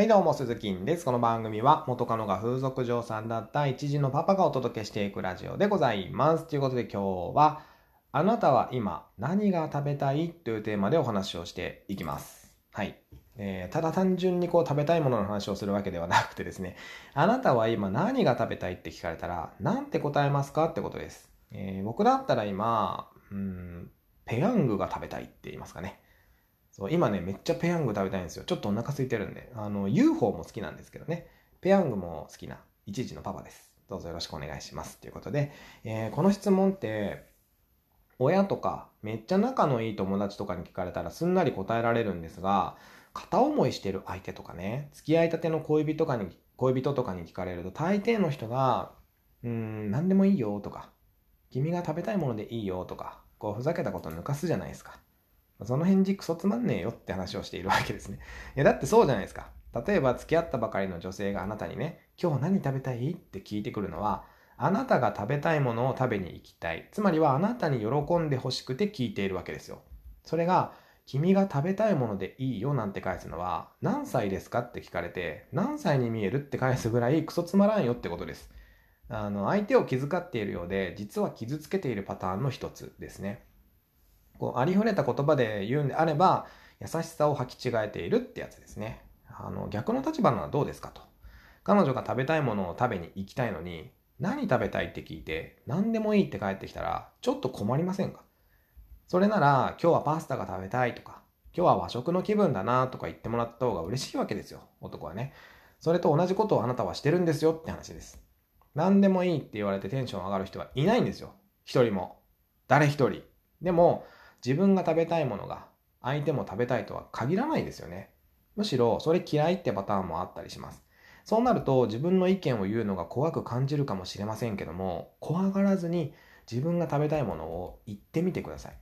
はい、どうも、鈴木んです。この番組は、元カノが風俗嬢さんだった一児のパパがお届けしていくラジオでございます。ということで今日は、あなたは今何が食べたい？というテーマでお話をしていきます。はい。えー、ただ単純にこう食べたいものの話をするわけではなくてですね、あなたは今何が食べたいって聞かれたら、なんて答えますか？ってことです。えー、僕だったら今、うん、ペヤングが食べたいって言いますかね。そう今ね、めっちゃペヤング食べたいんですよ。ちょっとお腹空いてるんで。あの、UFO も好きなんですけどね。ペヤングも好きな一時のパパです。どうぞよろしくお願いします。ということで、えー、この質問って、親とか、めっちゃ仲のいい友達とかに聞かれたらすんなり答えられるんですが、片思いしてる相手とかね、付き合いたての恋人とかに、恋人とかに聞かれると、大抵の人が、うーん、何でもいいよとか、君が食べたいものでいいよとか、こうふざけたこと抜かすじゃないですか。その返事クソつまんねえよって話をしているわけですね。いや、だってそうじゃないですか。例えば付き合ったばかりの女性があなたにね、今日何食べたいって聞いてくるのは、あなたが食べたいものを食べに行きたい。つまりはあなたに喜んで欲しくて聞いているわけですよ。それが、君が食べたいものでいいよなんて返すのは、何歳ですかって聞かれて、何歳に見えるって返すぐらいクソつまらんよってことです。あの、相手を気遣っているようで、実は傷つけているパターンの一つですね。こうありふれた言葉で言うんであれば優しさを履き違えているってやつですね。あの逆の立場なのはどうですかと。彼女が食べたいものを食べに行きたいのに何食べたいって聞いて何でもいいって帰ってきたらちょっと困りませんか。それなら今日はパスタが食べたいとか今日は和食の気分だなとか言ってもらった方が嬉しいわけですよ。男はね。それと同じことをあなたはしてるんですよって話です。何でもいいって言われてテンション上がる人はいないんですよ。一人も。誰一人。でも自分が食べたいものが相手も食べたいとは限らないですよね。むしろそれ嫌いってパターンもあったりします。そうなると自分の意見を言うのが怖く感じるかもしれませんけども、怖がらずに自分が食べたいものを言ってみてください。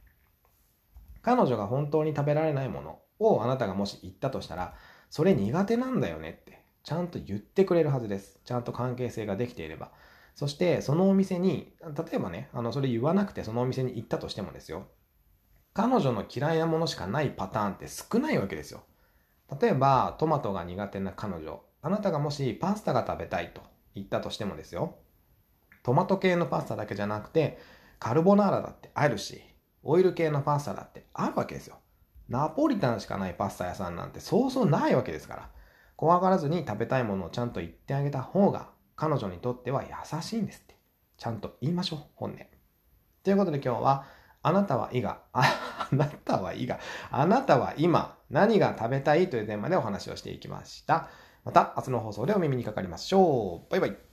彼女が本当に食べられないものをあなたがもし言ったとしたら、それ苦手なんだよねってちゃんと言ってくれるはずです。ちゃんと関係性ができていれば。そしてそのお店に、例えばね、あのそれ言わなくてそのお店に行ったとしてもですよ。彼女の嫌いなものしかないパターンって少ないわけですよ。例えば、トマトが苦手な彼女、あなたがもしパスタが食べたいと言ったとしてもですよ。トマト系のパスタだけじゃなくて、カルボナーラだってあるし、オイル系のパスタだってあるわけですよ。ナポリタンしかないパスタ屋さんなんてそうそうないわけですから。怖がらずに食べたいものをちゃんと言ってあげた方が、彼女にとっては優しいんですって。ちゃんと言いましょう、本音。ということで今日は、あなたは今、あなたは今、あなたは今、何が食べたい？というテーマでお話をしていきました。また明日の放送でお耳にかかりましょう。バイバイ。